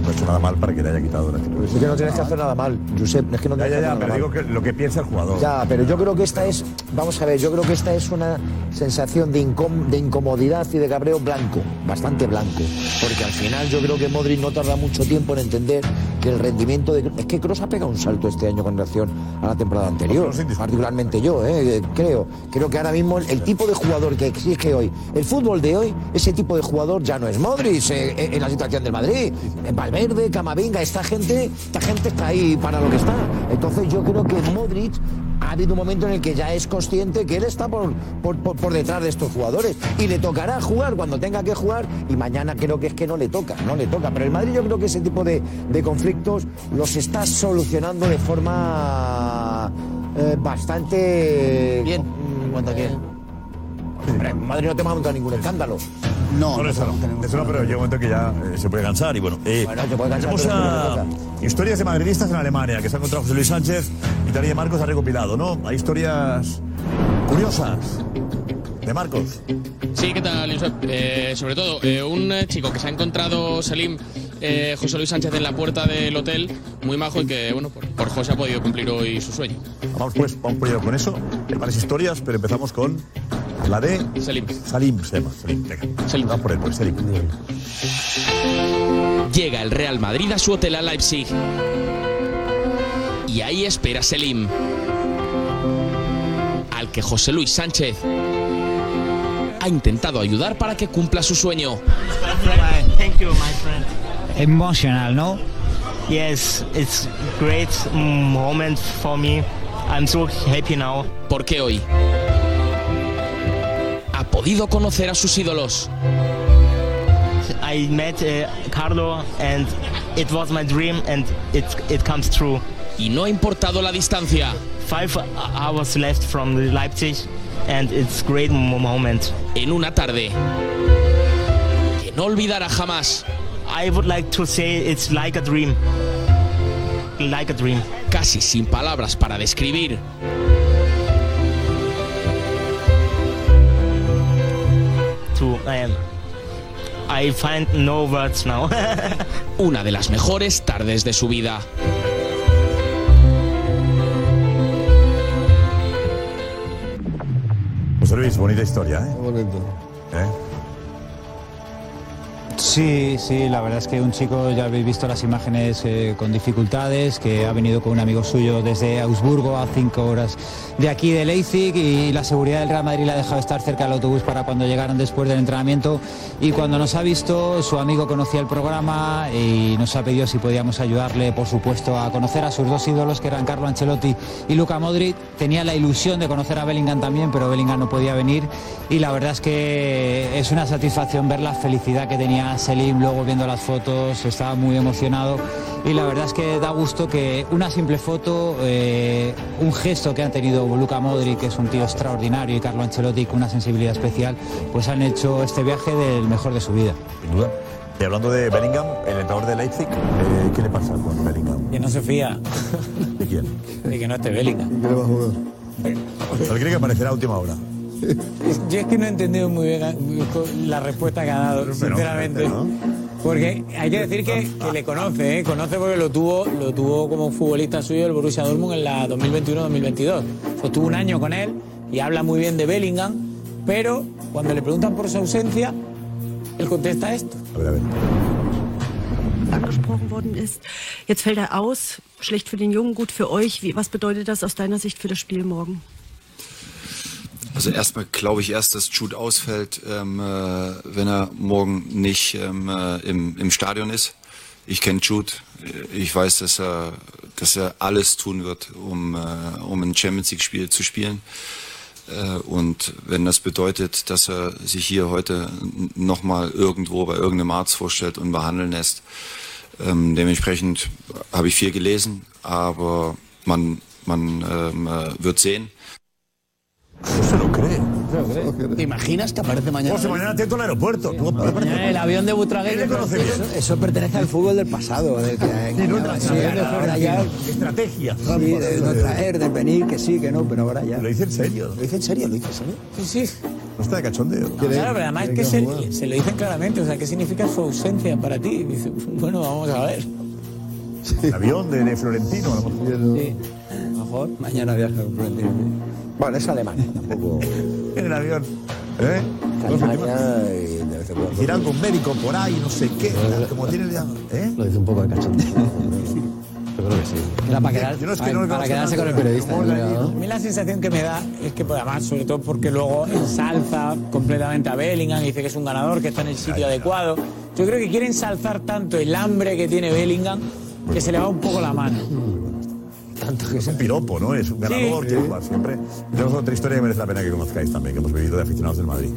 No ha hecho nada mal para que le haya quitado la titular. Es que no tienes que hacer nada mal, Josep. Es que no Ya, tienes ya, que ya, hacer pero digo que lo que piensa el jugador. Ya, pero yo creo que esta es, vamos a ver, yo creo que esta es una sensación de, incom- de incomodidad y de cabreo blanco, bastante blanco. Porque al final yo creo que Modric no tarda mucho tiempo en entender que el rendimiento de... Es que Kroos ha pegado un salto este año con relación a la temporada anterior, particularmente yo, eh, creo. Creo que ahora mismo el, el tipo de jugador que exige hoy, el fútbol de hoy, ese tipo de jugador ya no es Modric eh, eh, en la situación del Madrid. Eh, Valverde, Camavinga, esta gente, esta gente está ahí para lo que está. Entonces yo creo que Modric ha habido un momento en el que ya es consciente que él está por, por, por- por detrás de estos jugadores. Y le tocará jugar cuando tenga que jugar. Y mañana creo que es que no le toca, no le toca. Pero el Madrid yo creo que ese tipo de, de conflictos los está solucionando de forma eh, bastante... Bien, cuenta que... Hombre, en Madrid no te va a montar ningún escándalo. No, eso no, eso no, pero llega un momento que ya eh, se puede cansar y bueno. eh, Bueno, se puede cansar, a historias de madridistas en Alemania que se ha encontrado José Luis Sánchez y Tania Marcos ha recopilado, ¿no? Hay historias curiosas de Marcos. Sí, ¿qué tal, Josep? Eh, sobre todo, eh, un chico que se ha encontrado Selim eh, José Luis Sánchez en la puerta del hotel, muy majo y que, bueno, por, por José ha podido cumplir hoy su sueño. Vamos pues, vamos primero con eso, hay varias historias, pero empezamos con la de Selim. Salim se llama, Salim, venga. Salim. Vamos por él, Salim. Llega el Real Madrid a su hotel a Leipzig. Y ahí espera Selim. Al que José Luis Sánchez ha intentado ayudar para que cumpla su sueño. Thank you, my friend. Emotional, ¿no? Yes, it's great moment for me. I'm so happy now. Porque hoy podido conocer a sus ídolos. I met uh, Carlo and it was my dream and it it comes true. Y no ha importado la distancia. Five hours left from Leipzig and it's great mo- moment. En una tarde que no olvidará jamás. I would like to say it's like a dream. Like a dream. Casi sin palabras para describir um, I find no words now. una de las mejores tardes de su vida. José Luis, bonita historia, ¿eh? Bonito. Sí, sí, la verdad es que un chico, ya habéis visto las imágenes eh, con dificultades, que ha venido con un amigo suyo desde Augsburgo a cinco horas de aquí de Leipzig y la seguridad del Real Madrid le ha dejado estar cerca del autobús para cuando llegaran después del entrenamiento y cuando nos ha visto su amigo conocía el programa y nos ha pedido si podíamos ayudarle, por supuesto, a conocer a sus dos ídolos que eran Carlo Ancelotti y Luca Modric. Tenía la ilusión de conocer a Bellingham también, pero Bellingham no podía venir y la verdad es que es una satisfacción ver la felicidad que tenía Selim luego viendo las fotos, estaba muy emocionado y la verdad es que da gusto que una simple foto, eh, un gesto que han tenido Luka Modric, que es un tío extraordinario, y Carlo Ancelotti con una sensibilidad especial, pues han hecho este viaje del mejor de su vida. Sin duda. Y hablando de Bellingham, el entrenador de Leipzig, eh, ¿qué le pasa con Bellingham? Que no se fía ¿De quién? de que no esté Bellingham. ¿Él cree que aparecerá a última hora? Yo es que no he entendido muy bien la respuesta que ha dado, sinceramente. Porque hay que decir que, que le conoce, ¿eh? conoce porque lo tuvo, lo tuvo como futbolista suyo el Borussia Dortmund en la 2021-2022. Estuvo un año con él y habla muy bien de Bellingham, pero cuando le preguntan por su ausencia, él contesta esto. angesprochen worden ist. Jetzt fällt er aus. Schlecht für den Jungen, gut für euch. Wie, was bedeutet das aus deiner Sicht für das Spiel morgen? Also erstmal glaube ich erst, dass Jude ausfällt, ähm, äh, wenn er morgen nicht ähm, äh, im, im Stadion ist. Ich kenne Jude. Ich weiß, dass er, dass er alles tun wird, um, äh, um ein Champions League-Spiel zu spielen. Äh, Und wenn das bedeutet, dass er sich hier heute nochmal irgendwo bei irgendeinem Arzt vorstellt und behandeln lässt, ähm, dementsprechend habe ich viel gelesen, aber man, man ähm, äh, wird sehen. No se lo cree. ¿Te imaginas que aparece mañana? José, mañana atento al aeropuerto. El avión de Butragueño. Él le conoce bien. Eso, eso pertenece al fútbol del pasado. Del que, Estrategia. Sí, de no traer, de venir, que sí, que no, pero ahora ya. Lo dice en serio. ¿Lo dice en serio? ¿Lo dice en serio? Sí, sí. No está de cachondeo. Claro, pero además es que se, se lo dicen claramente. O sea, ¿qué significa su ausencia para ti? Dice, bueno, vamos a ver. El avión de, de Florentino, a lo mejor. Sí. Mejor. Mañana viaja con Florentino. Bueno, es Alemania, tampoco. En el avión. ¿Eh? Y de vez en cuando. Ir algún médico por ahí, no sé qué. Como tiene ya. ¿Eh? Lo dice un poco de cachondeo. Yo creo que sí. Era para, quedar- no es que para- no para quedarse con el periodista. A mí la sensación que me da es que, pues, además, sobre todo porque luego ensalza completamente a Bellingham, dice que es un ganador, que está en el sitio adecuado. Yo creo que quiere ensalzar tanto el hambre que tiene Bellingham que se le va un poco la mano. Tanto que es un piropo, ¿no? Es un ganador, quiere jugar siempre. Tenemos otra historia que merece la pena que conozcáis también, que hemos vivido de aficionados del Madrid.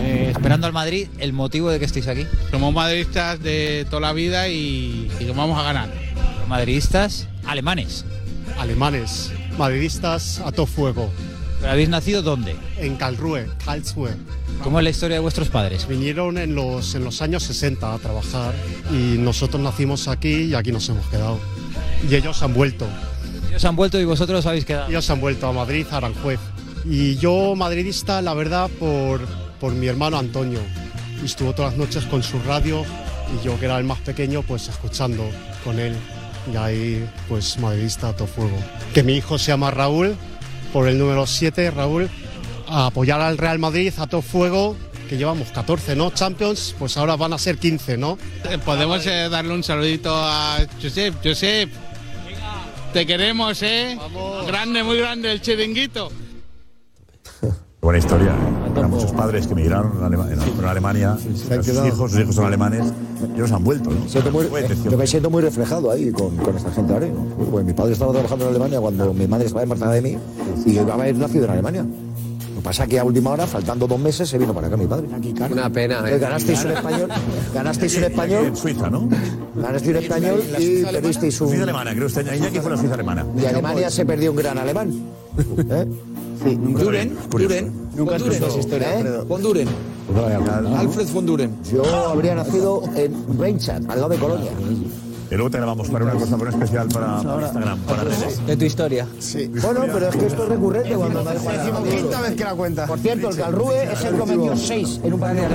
Eh, esperando al Madrid, el motivo de que estéis aquí. Somos madridistas de toda la vida y, y que vamos a ganar. Madridistas alemanes. Alemanes, madridistas a todo fuego. ¿Pero habéis nacido dónde? En Karlsruhe, Karlsruhe. ¿Cómo es la historia de vuestros padres? Vinieron en los, en los años 60 a trabajar y nosotros nacimos aquí y aquí nos hemos quedado. Y ellos han vuelto. Ellos han vuelto y vosotros habéis quedado. Ellos han vuelto a Madrid, a Aranjuez. Y yo madridista, la verdad, por, por mi hermano Antonio. Estuvo todas las noches con su radio y yo que era el más pequeño, pues escuchando con él. Y ahí, pues madridista a todo fuego. Que mi hijo se llama Raúl, por el número 7, Raúl, a apoyar al Real Madrid a todo fuego, que llevamos 14, ¿no? Champions, pues ahora van a ser 15, ¿no? Eh, Podemos eh, darle un saludito a Josep. Josep, te queremos, ¿eh? Grande, muy grande el chiringuito. Buena historia. ¿Eh? Eran muchos padres que emigraron a Alema- fueron a Alemania, sus quedado. hijos, sus hijos son alemanes, y ellos han vuelto, ¿no? Siento muy- eh, yo me siento muy reflejado ahí con, con esta gente ahora. ¿no? Pues mi padre estaba trabajando en Alemania cuando mi madre estaba embarazada de mí y yo iba a haber nacido en Alemania. Lo que pasa es que a última hora, faltando dos meses, se vino para acá mi padre. Una pena, ¿eh? Ganasteis un español, ganasteis un español. En Suiza, ¿no? Ganasteis un español y perdisteis un. Suiza alemana, creo que Iñaki fue la Suiza alemana. Y Alemania se perdió un gran alemán. ¿Eh? Sí, Duren, Duren. Nunca has visto esa historia, ¿Eh? Von Duren. Alfred von Duren. Yo habría nacido en Weinstadt, al lado de Colonia. Y luego te grabamos para una cosa muy especial para, para Instagram, para redes. De tu historia. Sí. Bueno, pero es que esto es recurrente cuando me Decimoquinta vez que la cuenta. Por cierto, el Calrue es el que metió 6 en un partido de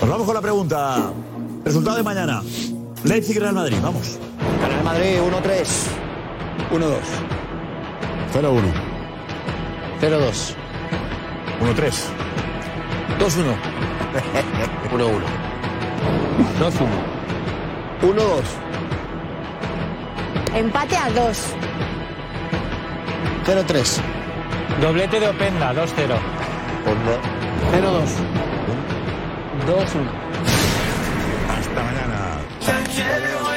Pues vamos con la pregunta. Resultado de mañana. Leipzig Real Madrid, vamos. El Madrid 1-3. 1-2. 0-1. 0-2. 1-3. 2-1. 1-1. 2-1. 1-2. Empate a dos. 0-3. Doblete de Openda, 2-0. 0-2. 2-1. Hasta mañana.